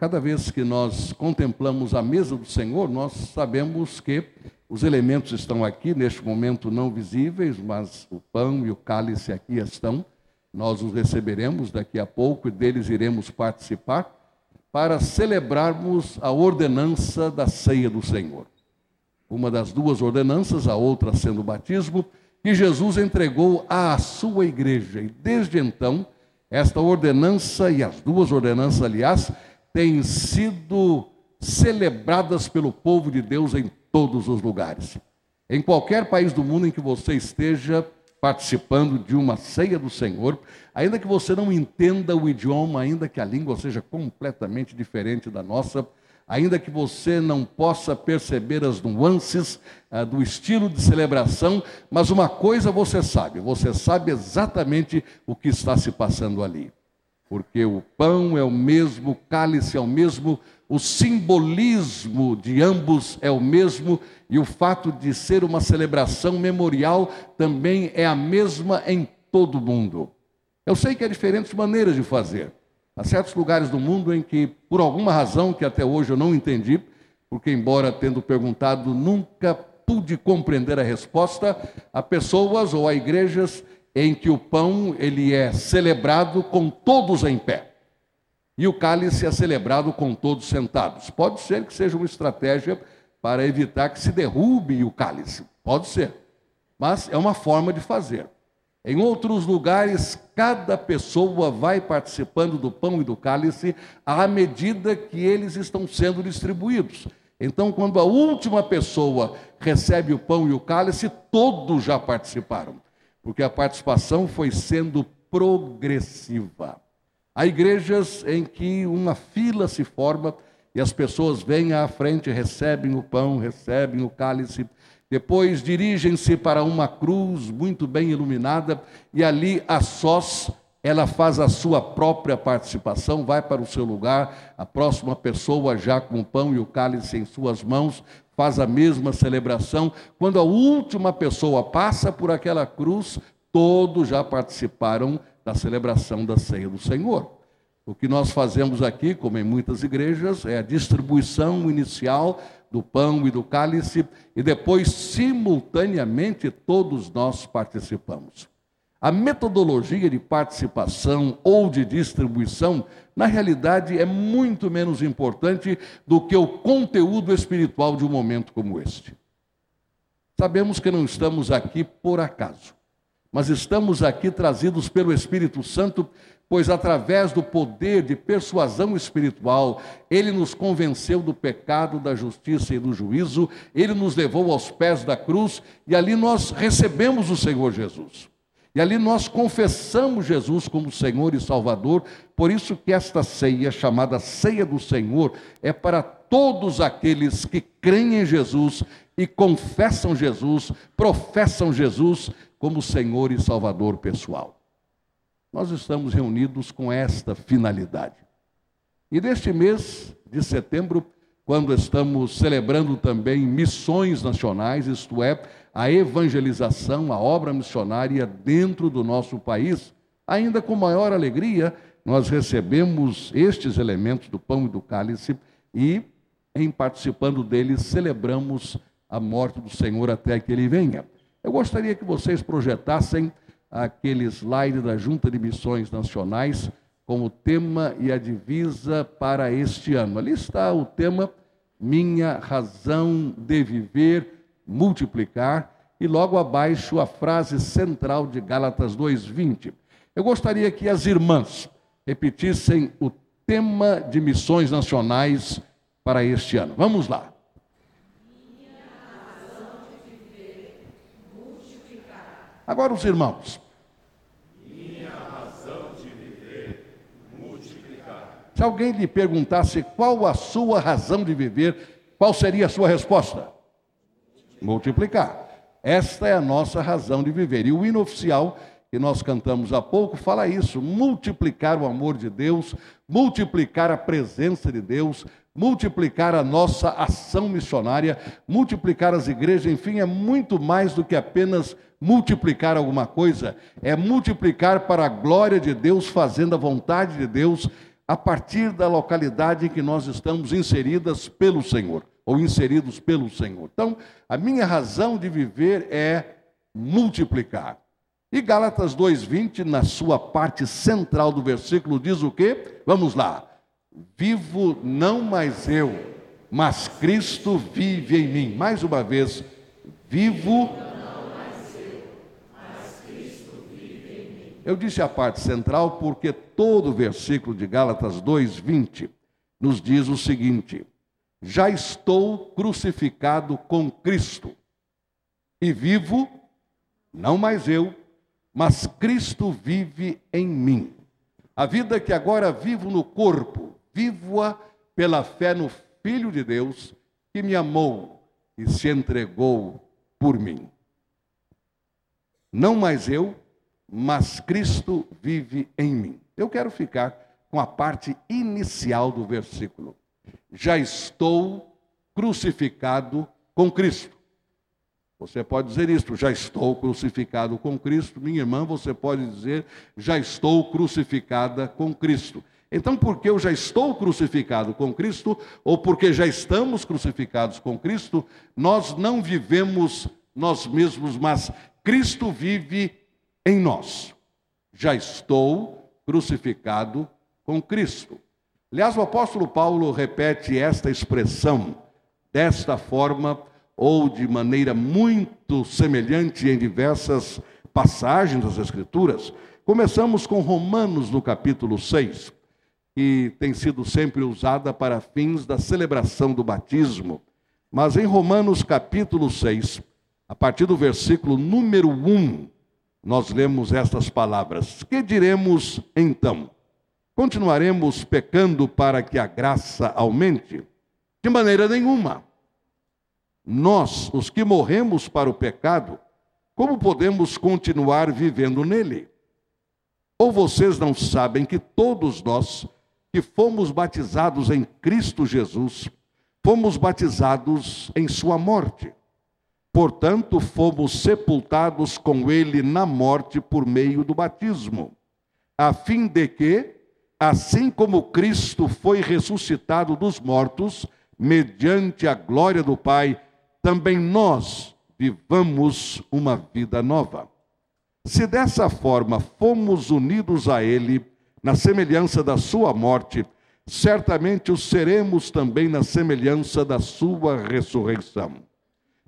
Cada vez que nós contemplamos a mesa do Senhor, nós sabemos que os elementos estão aqui, neste momento não visíveis, mas o pão e o cálice aqui estão. Nós os receberemos daqui a pouco e deles iremos participar para celebrarmos a ordenança da ceia do Senhor. Uma das duas ordenanças, a outra sendo o batismo, que Jesus entregou à sua igreja. E desde então, esta ordenança e as duas ordenanças, aliás, têm sido celebradas pelo povo de Deus em todos os lugares. Em qualquer país do mundo em que você esteja participando de uma ceia do Senhor, ainda que você não entenda o idioma, ainda que a língua seja completamente diferente da nossa, ainda que você não possa perceber as nuances ah, do estilo de celebração, mas uma coisa você sabe, você sabe exatamente o que está se passando ali porque o pão é o mesmo, o cálice é o mesmo, o simbolismo de ambos é o mesmo, e o fato de ser uma celebração memorial também é a mesma em todo o mundo. Eu sei que há diferentes maneiras de fazer. Há certos lugares do mundo em que, por alguma razão que até hoje eu não entendi, porque, embora tendo perguntado, nunca pude compreender a resposta, há pessoas ou há igrejas em que o pão ele é celebrado com todos em pé e o cálice é celebrado com todos sentados. Pode ser que seja uma estratégia para evitar que se derrube o cálice, pode ser, mas é uma forma de fazer. Em outros lugares, cada pessoa vai participando do pão e do cálice à medida que eles estão sendo distribuídos. Então, quando a última pessoa recebe o pão e o cálice, todos já participaram porque a participação foi sendo progressiva. Há igrejas em que uma fila se forma e as pessoas vêm à frente, recebem o pão, recebem o cálice, depois dirigem-se para uma cruz muito bem iluminada e ali a sós ela faz a sua própria participação, vai para o seu lugar, a próxima pessoa já com o pão e o cálice em suas mãos faz a mesma celebração. Quando a última pessoa passa por aquela cruz, todos já participaram da celebração da ceia do Senhor. O que nós fazemos aqui, como em muitas igrejas, é a distribuição inicial do pão e do cálice, e depois, simultaneamente, todos nós participamos. A metodologia de participação ou de distribuição, na realidade, é muito menos importante do que o conteúdo espiritual de um momento como este. Sabemos que não estamos aqui por acaso, mas estamos aqui trazidos pelo Espírito Santo, pois através do poder de persuasão espiritual, ele nos convenceu do pecado, da justiça e do juízo, ele nos levou aos pés da cruz e ali nós recebemos o Senhor Jesus. E ali nós confessamos Jesus como Senhor e Salvador, por isso que esta ceia, chamada Ceia do Senhor, é para todos aqueles que creem em Jesus e confessam Jesus, professam Jesus como Senhor e Salvador pessoal. Nós estamos reunidos com esta finalidade. E neste mês de setembro, quando estamos celebrando também missões nacionais, isto é, a evangelização, a obra missionária dentro do nosso país, ainda com maior alegria, nós recebemos estes elementos do pão e do cálice e, em participando deles, celebramos a morte do Senhor até que ele venha. Eu gostaria que vocês projetassem aquele slide da Junta de Missões Nacionais como tema e a divisa para este ano. Ali está o tema Minha Razão de Viver multiplicar, e logo abaixo a frase central de Gálatas 2:20. Eu gostaria que as irmãs repetissem o tema de missões nacionais para este ano. Vamos lá. Agora os irmãos. Viver. Se alguém lhe perguntasse qual a sua razão de viver, qual seria a sua resposta? Multiplicar. Esta é a nossa razão de viver. E o hino oficial que nós cantamos há pouco fala isso: multiplicar o amor de Deus, multiplicar a presença de Deus, multiplicar a nossa ação missionária, multiplicar as igrejas, enfim, é muito mais do que apenas multiplicar alguma coisa, é multiplicar para a glória de Deus, fazendo a vontade de Deus, a partir da localidade em que nós estamos inseridas pelo Senhor, ou inseridos pelo Senhor. Então, a minha razão de viver é multiplicar. E Gálatas 2:20, na sua parte central do versículo, diz o quê? Vamos lá. Vivo não mais eu, mas Cristo vive em mim. Mais uma vez, vivo Eu disse a parte central porque todo o versículo de Gálatas 2:20 nos diz o seguinte: Já estou crucificado com Cristo e vivo não mais eu, mas Cristo vive em mim. A vida que agora vivo no corpo, vivo-a pela fé no Filho de Deus que me amou e se entregou por mim. Não mais eu, mas Cristo vive em mim. Eu quero ficar com a parte inicial do versículo. Já estou crucificado com Cristo. Você pode dizer isto, já estou crucificado com Cristo. Minha irmã, você pode dizer, já estou crucificada com Cristo. Então, porque eu já estou crucificado com Cristo, ou porque já estamos crucificados com Cristo, nós não vivemos nós mesmos, mas Cristo vive em nós. Já estou crucificado com Cristo. Aliás, o apóstolo Paulo repete esta expressão desta forma ou de maneira muito semelhante em diversas passagens das Escrituras. Começamos com Romanos no capítulo 6, que tem sido sempre usada para fins da celebração do batismo. Mas em Romanos capítulo 6, a partir do versículo número 1, nós lemos estas palavras: Que diremos então? Continuaremos pecando para que a graça aumente? De maneira nenhuma. Nós, os que morremos para o pecado, como podemos continuar vivendo nele? Ou vocês não sabem que todos nós que fomos batizados em Cristo Jesus, fomos batizados em Sua morte? Portanto, fomos sepultados com Ele na morte por meio do batismo, a fim de que, assim como Cristo foi ressuscitado dos mortos, mediante a glória do Pai, também nós vivamos uma vida nova. Se dessa forma fomos unidos a Ele, na semelhança da Sua morte, certamente o seremos também na semelhança da Sua ressurreição.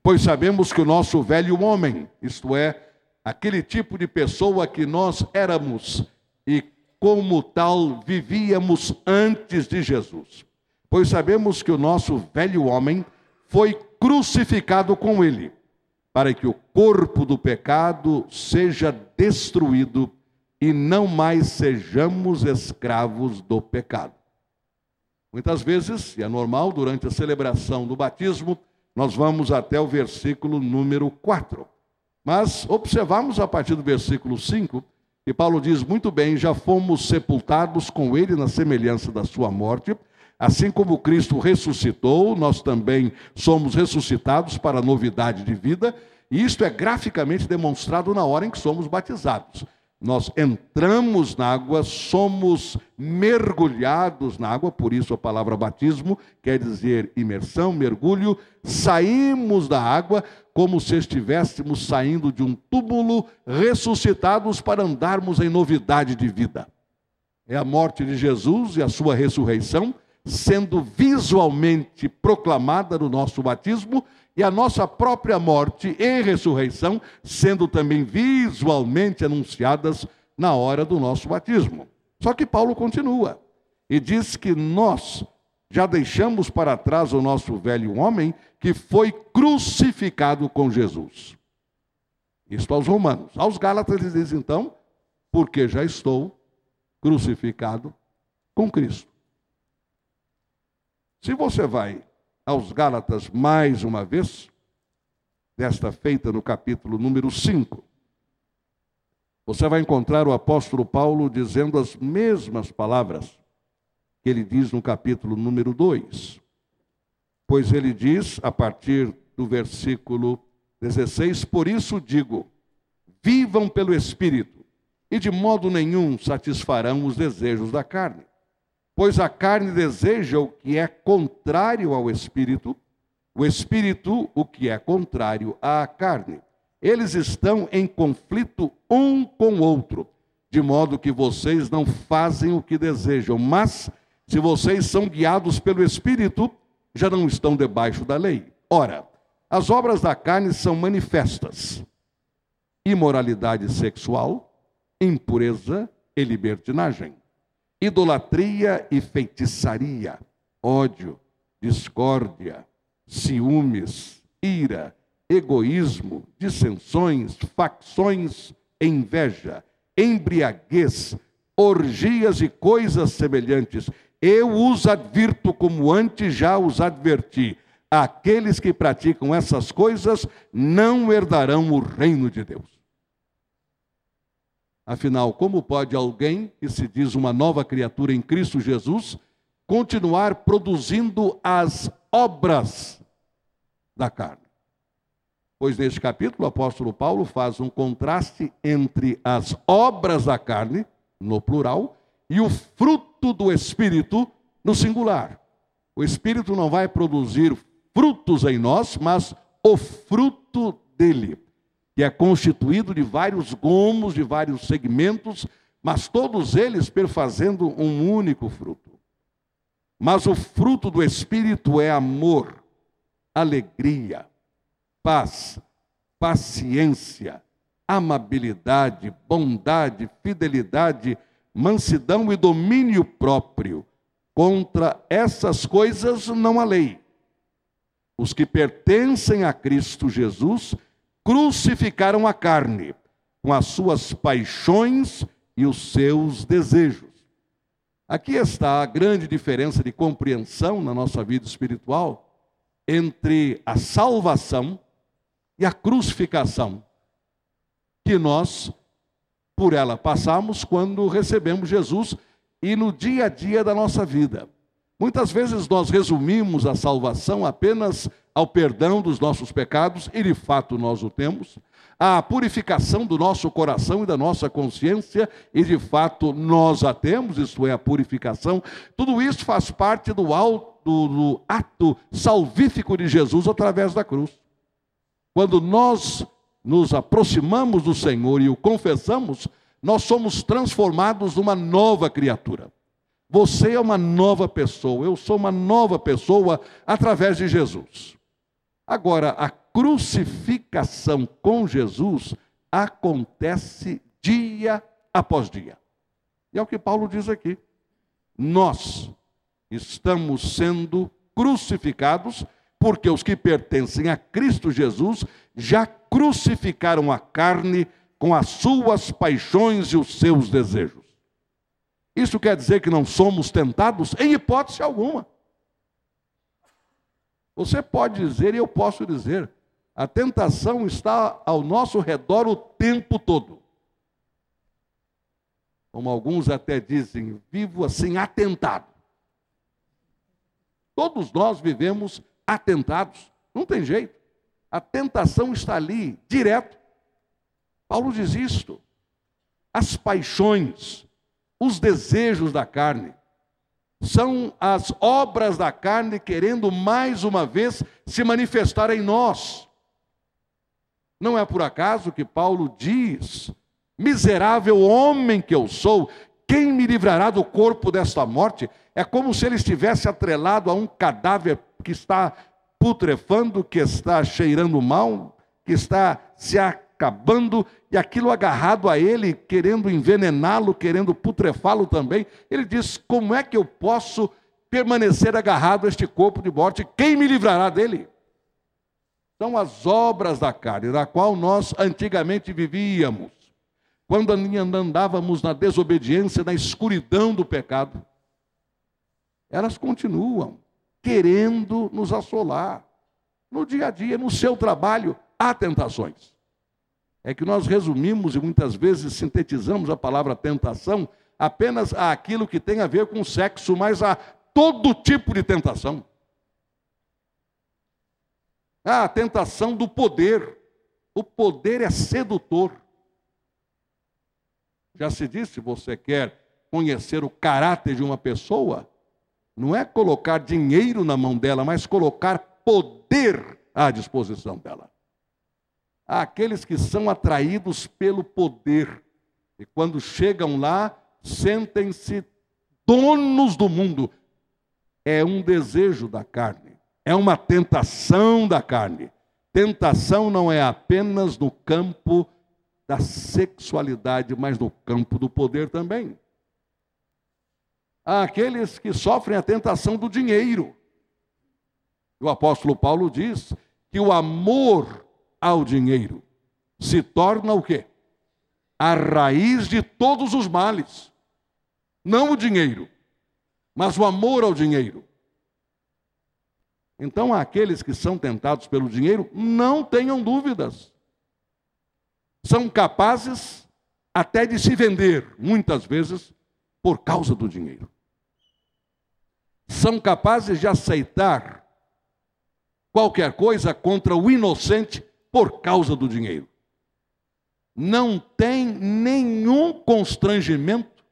Pois sabemos que o nosso velho homem, isto é, aquele tipo de pessoa que nós éramos como tal vivíamos antes de Jesus. Pois sabemos que o nosso velho homem foi crucificado com ele, para que o corpo do pecado seja destruído e não mais sejamos escravos do pecado. Muitas vezes, e é normal, durante a celebração do batismo, nós vamos até o versículo número 4. Mas observamos a partir do versículo 5, que Paulo diz muito bem: já fomos sepultados com ele na semelhança da sua morte Assim como Cristo ressuscitou, nós também somos ressuscitados para a novidade de vida, e isto é graficamente demonstrado na hora em que somos batizados. Nós entramos na água, somos mergulhados na água, por isso a palavra batismo quer dizer imersão, mergulho. Saímos da água como se estivéssemos saindo de um túmulo, ressuscitados para andarmos em novidade de vida. É a morte de Jesus e a sua ressurreição sendo visualmente proclamada no nosso batismo e a nossa própria morte e ressurreição sendo também visualmente anunciadas na hora do nosso batismo. Só que Paulo continua e diz que nós já deixamos para trás o nosso velho homem que foi crucificado com Jesus. Isto aos romanos. Aos gálatas ele diz então, porque já estou crucificado com Cristo. Se você vai aos Gálatas mais uma vez, desta feita no capítulo número 5, você vai encontrar o apóstolo Paulo dizendo as mesmas palavras que ele diz no capítulo número 2. Pois ele diz, a partir do versículo 16: Por isso digo, vivam pelo Espírito, e de modo nenhum satisfarão os desejos da carne Pois a carne deseja o que é contrário ao espírito, o espírito o que é contrário à carne. Eles estão em conflito um com o outro, de modo que vocês não fazem o que desejam, mas se vocês são guiados pelo espírito, já não estão debaixo da lei. Ora, as obras da carne são manifestas: imoralidade sexual, impureza e libertinagem, idolatria e feitiçaria, ódio, discórdia, ciúmes, ira, egoísmo, dissensões, facções, inveja, embriaguez, orgias e coisas semelhantes. Eu os advirto como antes já os adverti. Aqueles que praticam essas coisas não herdarão o reino de Deus. Afinal, como pode alguém que se diz uma nova criatura em Cristo Jesus continuar produzindo as obras da carne? Pois neste capítulo o apóstolo Paulo faz um contraste entre as obras da carne, no plural, e o fruto do Espírito, no singular. O Espírito não vai produzir frutos em nós, mas o fruto dele, que é constituído de vários gomos, de vários segmentos, mas todos eles perfazendo um único fruto. Mas o fruto do Espírito é amor, alegria, paz, paciência, amabilidade, bondade, fidelidade, mansidão e domínio próprio. Contra essas coisas não há lei. Os que pertencem a Cristo Jesus crucificaram a carne com as suas paixões e os seus desejos. Aqui está a grande diferença de compreensão na nossa vida espiritual entre a salvação e a crucificação, que nós, por ela, passamos quando recebemos Jesus e no dia a dia da nossa vida. Muitas vezes nós resumimos a salvação apenas ao perdão dos nossos pecados, e de fato nós o temos, à purificação do nosso coração e da nossa consciência, e de fato nós a temos, isto é, a purificação. Tudo isso faz parte do, alto, do ato salvífico de Jesus através da cruz. Quando nós nos aproximamos do Senhor e o confessamos, nós somos transformados numa nova criatura. Você é uma nova pessoa, eu sou uma nova pessoa através de Jesus. Agora, a crucificação com Jesus acontece dia após dia. E é o que Paulo diz aqui. Nós estamos sendo crucificados porque os que pertencem a Cristo Jesus já crucificaram a carne com as suas paixões e os seus desejos. Isso quer dizer que não somos tentados? Em hipótese alguma. Você pode dizer, e eu posso dizer, a tentação está ao nosso redor o tempo todo. Como alguns até dizem, vivo assim atentado. Todos nós vivemos atentados, não tem jeito. A tentação está ali, direto. Paulo diz isto. As paixões, os desejos da carne. São as obras da carne querendo mais uma vez se manifestar em nós. Não é por acaso que Paulo diz: Miserável homem que eu sou, quem me livrará do corpo desta morte? É como se ele estivesse atrelado a um cadáver que está putrefando, que está cheirando mal, que está se acabando e aquilo agarrado a ele, querendo envenená-lo, querendo putrefá-lo também. Ele diz: Como é que eu posso permanecer agarrado a este corpo de morte? Quem me livrará dele? São as obras da carne, da qual nós antigamente vivíamos, quando andávamos na desobediência, na escuridão do pecado. Elas continuam querendo nos assolar. No dia a dia, no seu trabalho, há tentações é que nós resumimos e muitas vezes sintetizamos a palavra tentação apenas àquilo que tem a ver com sexo, mas a todo tipo de tentação. Ah, a tentação do poder. O poder é sedutor. Já se disse, você quer conhecer o caráter de uma pessoa, não é colocar dinheiro na mão dela, mas colocar poder à disposição dela. Há aqueles que são atraídos pelo poder, e quando chegam lá, sentem-se donos do mundo. É um desejo da carne, é uma tentação da carne. Tentação não é apenas no campo da sexualidade, mas no campo do poder também. Há aqueles que sofrem a tentação do dinheiro. O apóstolo Paulo diz que o amor ao dinheiro se torna o quê? A raiz de todos os males. Não o dinheiro, mas o amor ao dinheiro. Então, aqueles que são tentados pelo dinheiro, não tenham dúvidas. São capazes até de se vender, muitas vezes, por causa do dinheiro. São capazes de aceitar qualquer coisa contra o inocente por causa do dinheiro. Não tem nenhum constrangimento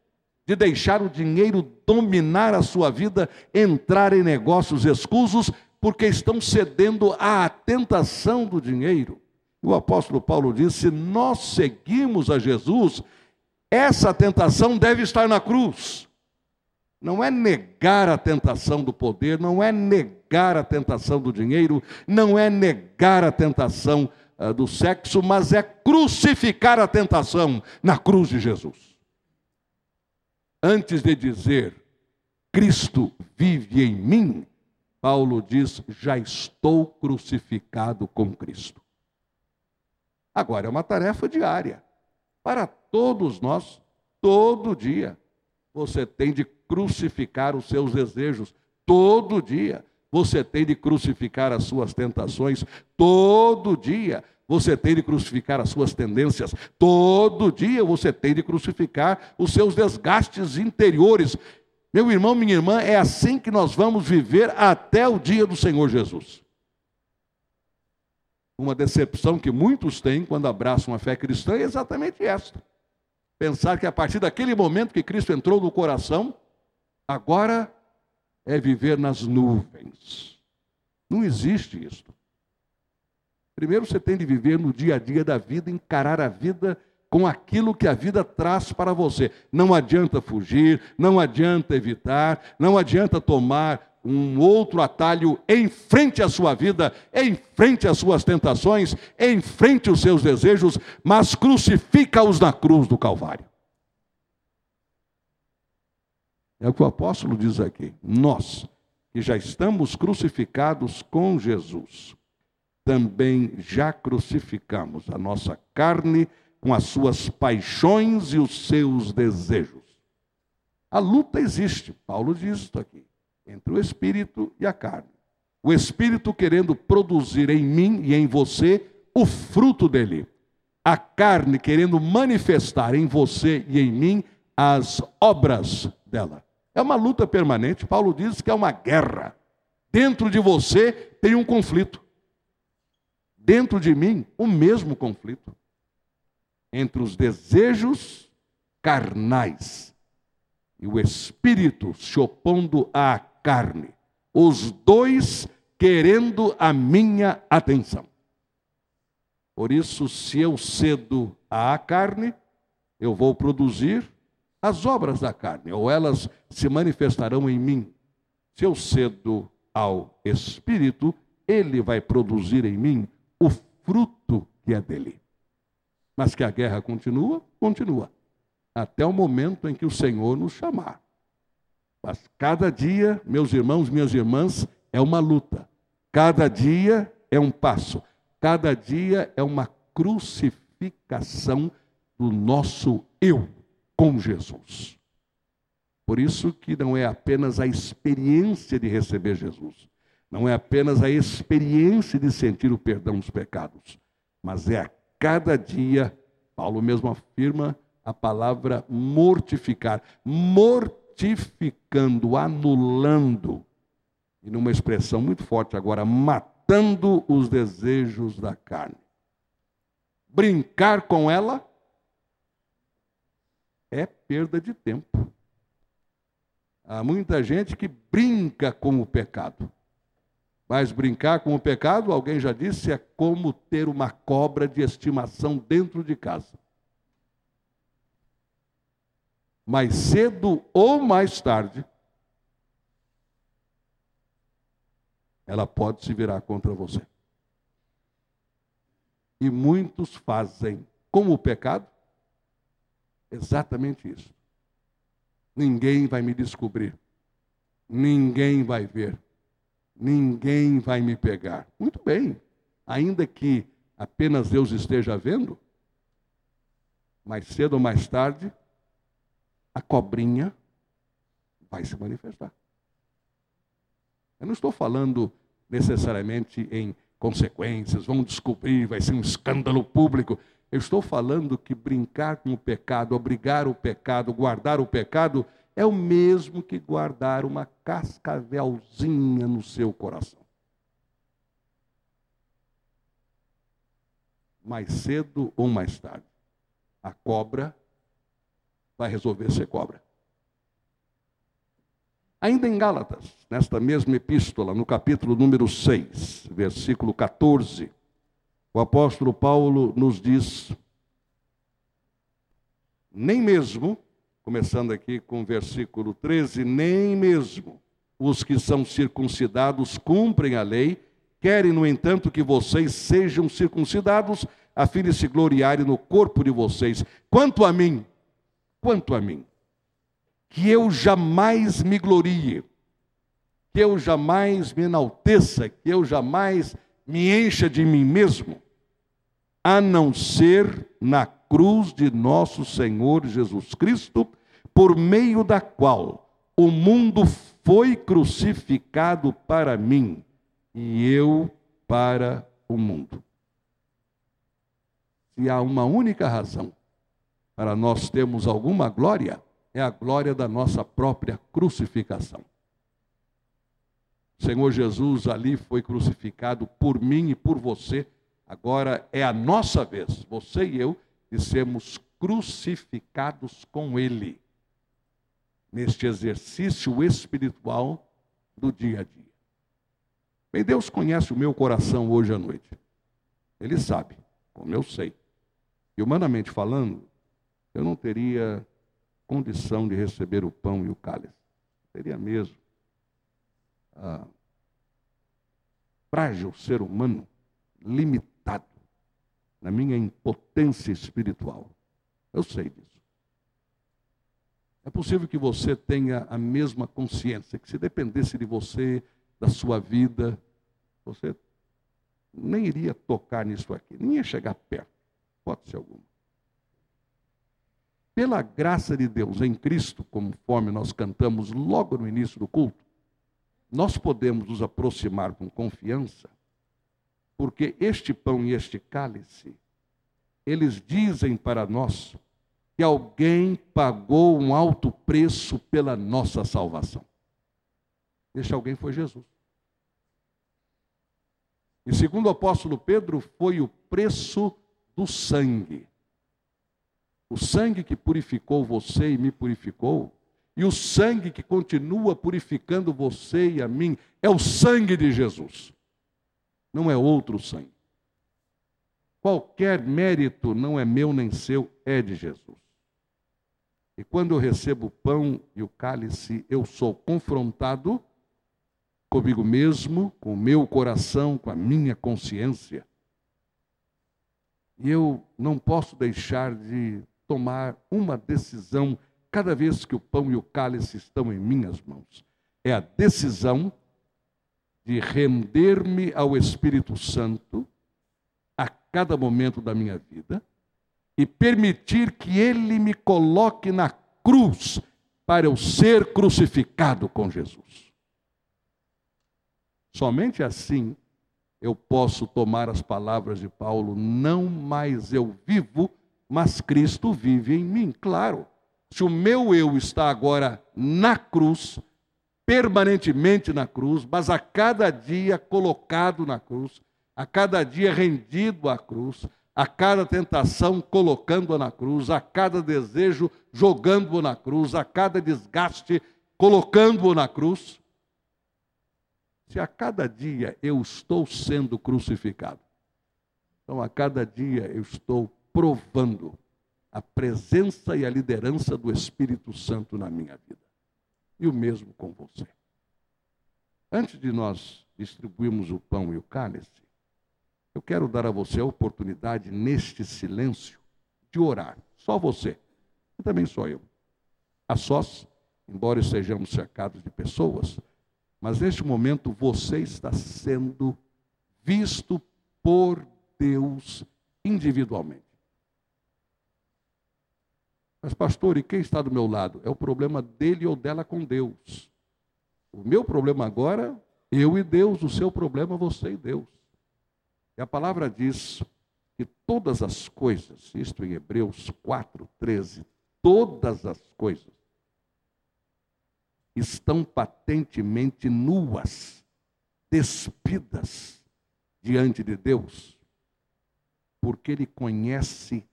de deixar o dinheiro dominar a sua vida, entrar em negócios escusos porque estão cedendo à tentação do dinheiro. O apóstolo Paulo diz: se nós seguimos a Jesus, essa tentação deve estar na cruz. Não é negar a tentação do poder, não é negar a tentação do dinheiro, não é negar a tentação uh, do sexo, mas é crucificar a tentação na cruz de Jesus. Antes de dizer Cristo vive em mim, Paulo diz: já estou crucificado com Cristo. Agora é uma tarefa diária. Para todos nós, todo dia, você tem de crucificar os seus desejos. Todo dia, você tem de crucificar as suas tentações. Todo dia, você tem de crucificar as suas tendências. Todo dia, você tem de crucificar os seus desgastes interiores. Meu irmão, minha irmã, é assim que nós vamos viver até o dia do Senhor Jesus. Uma decepção que muitos têm quando abraçam a fé cristã é exatamente esta. Pensar que a partir daquele momento que Cristo entrou no coração, agora é viver nas nuvens. Não existe isso. Primeiro você tem de viver no dia a dia da vida, encarar a vida com aquilo que a vida traz para você. Não adianta fugir, não adianta evitar, não adianta tomar um outro atalho em frente à sua vida, em frente às suas tentações, em frente aos seus desejos, mas crucifica-os na cruz do Calvário. É o que o apóstolo diz aqui. Nós, que já estamos crucificados com Jesus, também já crucificamos a nossa carne com as suas paixões e os seus desejos. A luta existe, Paulo diz isso aqui, entre o espírito e a carne. O espírito querendo produzir em mim e em você o fruto dele. A carne querendo manifestar em você e em mim as obras dela. É uma luta permanente. Paulo diz que é uma guerra. Dentro de você tem um conflito. Dentro de mim, o mesmo conflito entre os desejos carnais e o espírito se opondo à carne, os dois querendo a minha atenção. Por isso, se eu cedo à carne, eu vou produzir as obras da carne, ou elas se manifestarão em mim. Se eu cedo ao Espírito, ele vai produzir em mim o fruto que é dele. Mas que a guerra continua? Continua. Até o momento em que o Senhor nos chamar. Mas cada dia, meus irmãos, minhas irmãs, é uma luta. Cada dia é um passo. Cada dia é uma crucificação do nosso eu com Jesus. Por isso que não é apenas a experiência de receber Jesus, não é apenas a experiência de sentir o perdão dos pecados, mas é a cada dia, Paulo mesmo afirma a palavra mortificar, mortificando, anulando, e numa expressão muito forte agora, matando os desejos da carne. Brincar com ela é perda de tempo. Há muita gente que brinca com o pecado. Mas brincar com o pecado, alguém já disse, é como ter uma cobra de estimação dentro de casa. Mais cedo ou mais tarde, ela pode se virar contra você. E muitos fazem com o pecado exatamente isso. Ninguém vai me descobrir. Ninguém vai ver. Ninguém vai me pegar. Muito bem. Ainda que apenas Deus esteja vendo, mais cedo ou mais tarde, a cobrinha vai se manifestar. Eu não estou falando necessariamente em consequências, vão descobrir, vai ser um escândalo público. Eu estou falando que brincar com o pecado, obrigar o pecado, guardar o pecado, é o mesmo que guardar uma cascavelzinha no seu coração. Mais cedo ou mais tarde, a cobra vai resolver ser cobra. Ainda em Gálatas, nesta mesma epístola, no capítulo número 6, versículo 14, o apóstolo Paulo nos diz: nem mesmo, começando aqui com o versículo 13, nem mesmo os que são circuncidados cumprem a lei, querem, no entanto, que vocês sejam circuncidados, a fim de se gloriarem no corpo de vocês. Quanto a mim, quanto a mim, que eu jamais me glorie, que eu jamais me enalteça, que eu jamais me encha de mim mesmo, a não ser na cruz de nosso Senhor Jesus Cristo, por meio da qual o mundo foi crucificado para mim e eu para o mundo. Se há uma única razão para nós termos alguma glória, é a glória da nossa própria crucificação. Senhor Jesus ali foi crucificado por mim e por você. Agora é a nossa vez, você e eu, de sermos crucificados com Ele, neste exercício espiritual do dia a dia. Bem, Deus conhece o meu coração hoje à noite. Ele sabe, como eu sei. E humanamente falando, eu não teria condição de receber o pão e o cálice. Seria mesmo. Ah, frágil ser humano, limitado na minha impotência espiritual. Eu sei disso. É possível que você tenha a mesma consciência, que se dependesse de você, da sua vida, você nem iria tocar nisso aqui, nem ia chegar perto, pode ser alguma pela graça de Deus em Cristo, conforme nós cantamos logo no início do culto, nós podemos nos aproximar com confiança, porque este pão e este cálice, eles dizem para nós que alguém pagou um alto preço pela nossa salvação. Este alguém foi Jesus. E segundo o apóstolo Pedro, foi o preço do sangue. O sangue que purificou você e me purificou, e o sangue que continua purificando você e a mim, é o sangue de Jesus, não é outro sangue. Qualquer mérito não é meu nem seu, é de Jesus. E quando eu recebo o pão e o cálice, eu sou confrontado comigo mesmo, com o meu coração, com a minha consciência. E eu não posso deixar de tomar uma decisão cada vez que o pão e o cálice estão em minhas mãos. É a decisão de render-me ao Espírito Santo a cada momento da minha vida e permitir que ele me coloque na cruz para eu ser crucificado com Jesus. Somente assim eu posso tomar as palavras de Paulo: não mais eu vivo, mas Cristo vive em mim. Claro, se o meu eu está agora na cruz, permanentemente na cruz, mas a cada dia colocado na cruz, a cada dia rendido à cruz, a cada tentação colocando-a na cruz, a cada desejo jogando-o na cruz, a cada desgaste colocando-o na cruz. Se a cada dia eu estou sendo crucificado, então a cada dia eu estou provando a presença e a liderança do Espírito Santo na minha vida. E o mesmo com você. Antes de nós distribuirmos o pão e o cálice, eu quero dar a você a oportunidade, neste silêncio, de orar. Só você. E também sou eu. A sós, embora estejamos cercados de pessoas, mas neste momento você está sendo visto por Deus individualmente. Mas, pastor, e quem está do meu lado? É o problema dele ou dela com Deus. O meu problema agora, eu e Deus. O seu problema, você e Deus. E a palavra diz que todas as coisas, isto em Hebreus 4, 13, todas as coisas estão patentemente nuas, despidas diante de Deus, porque Ele conhece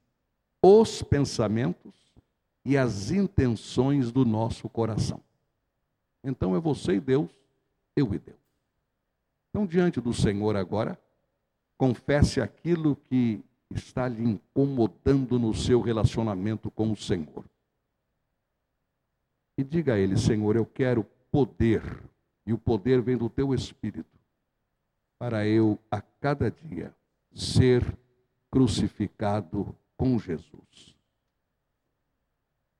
os pensamentos e as intenções do nosso coração. Então é você e Deus, eu e Deus. Então, diante do Senhor agora, confesse aquilo que está lhe incomodando no seu relacionamento com o Senhor. E diga a Ele: Senhor, eu quero poder, e o poder vem do teu Espírito, para eu, a cada dia, ser crucificado com Jesus.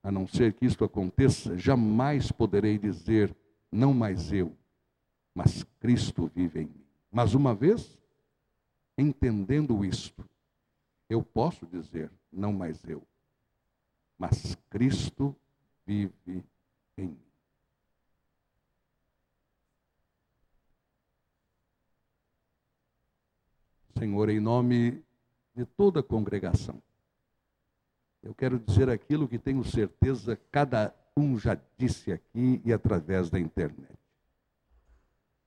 A não ser que isto aconteça, jamais poderei dizer, não mais eu, mas Cristo vive em mim. Mas uma vez entendendo isto, eu posso dizer, não mais eu, mas Cristo vive em mim. Senhor, em nome de toda a congregação, eu quero dizer aquilo que tenho certeza cada um já disse aqui e através da internet.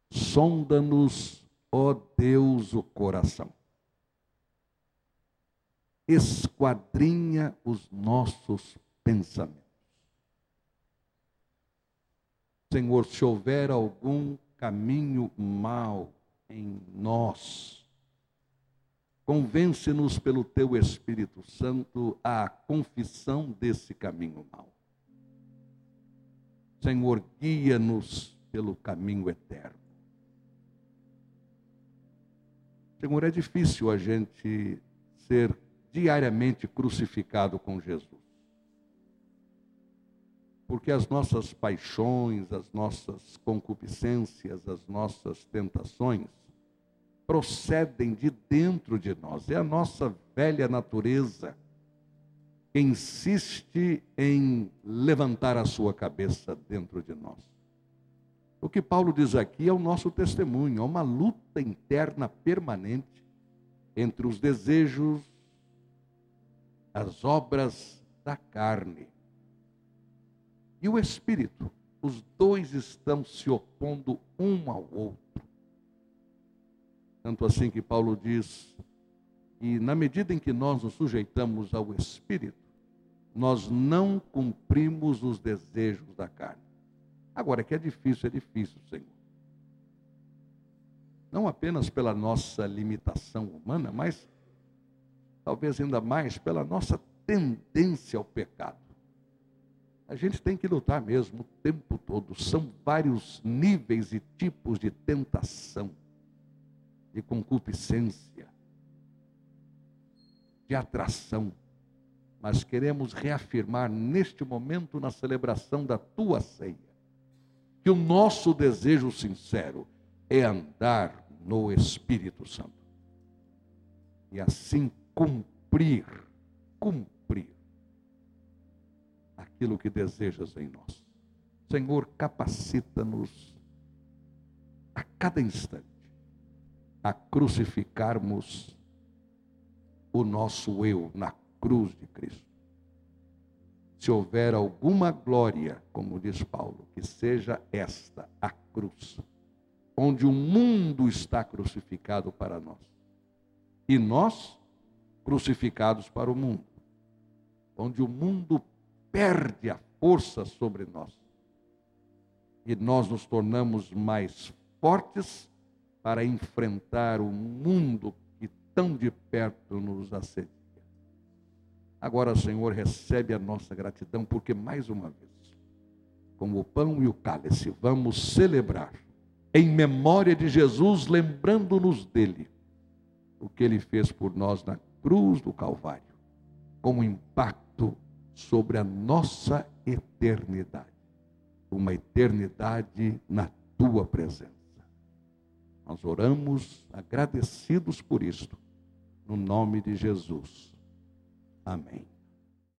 Sonda-nos ó Deus, o coração. Esquadrinha os nossos pensamentos. Senhor, se houver algum caminho mau em nós, convence-nos pelo teu Espírito Santo à confissão desse caminho mau. Senhor, guia-nos pelo caminho eterno. Senhor, é difícil a gente ser diariamente crucificado com Jesus. Porque as nossas paixões, as nossas concupiscências, as nossas tentações procedem de dentro de nós. É a nossa velha natureza que insiste em levantar a sua cabeça dentro de nós. O que Paulo diz aqui é o nosso testemunho, é uma luta interna permanente entre os desejos, as obras da carne e o espírito. Os dois estão se opondo um ao outro. Tanto assim que Paulo diz que, na medida em que nós nos sujeitamos ao espírito, nós não cumprimos os desejos da carne. Agora, que é difícil, é difícil, Senhor. Não apenas pela nossa limitação humana, mas talvez ainda mais pela nossa tendência ao pecado. A gente tem que lutar mesmo o tempo todo. São vários níveis e tipos de tentação, de concupiscência, de atração. Mas queremos reafirmar neste momento, na celebração da tua ceia, que o nosso desejo sincero é andar no Espírito Santo. E assim cumprir, cumprir aquilo que desejas em nós. Senhor, capacita-nos a cada instante a crucificarmos o nosso eu na cruz de Cristo. Se houver alguma glória, como diz Paulo, que seja esta, a cruz, onde o mundo está crucificado para nós e nós crucificados para o mundo, onde o mundo perde a força sobre nós e nós nos tornamos mais fortes para enfrentar o mundo que tão de perto nos assedia. Agora, Senhor, recebe a nossa gratidão, porque mais uma vez, como o pão e o cálice, vamos celebrar em memória de Jesus, lembrando-nos dele, o que ele fez por nós na cruz do Calvário, com impacto sobre a nossa eternidade, uma eternidade na tua presença. Nós oramos agradecidos por isto, no nome de Jesus. Amém.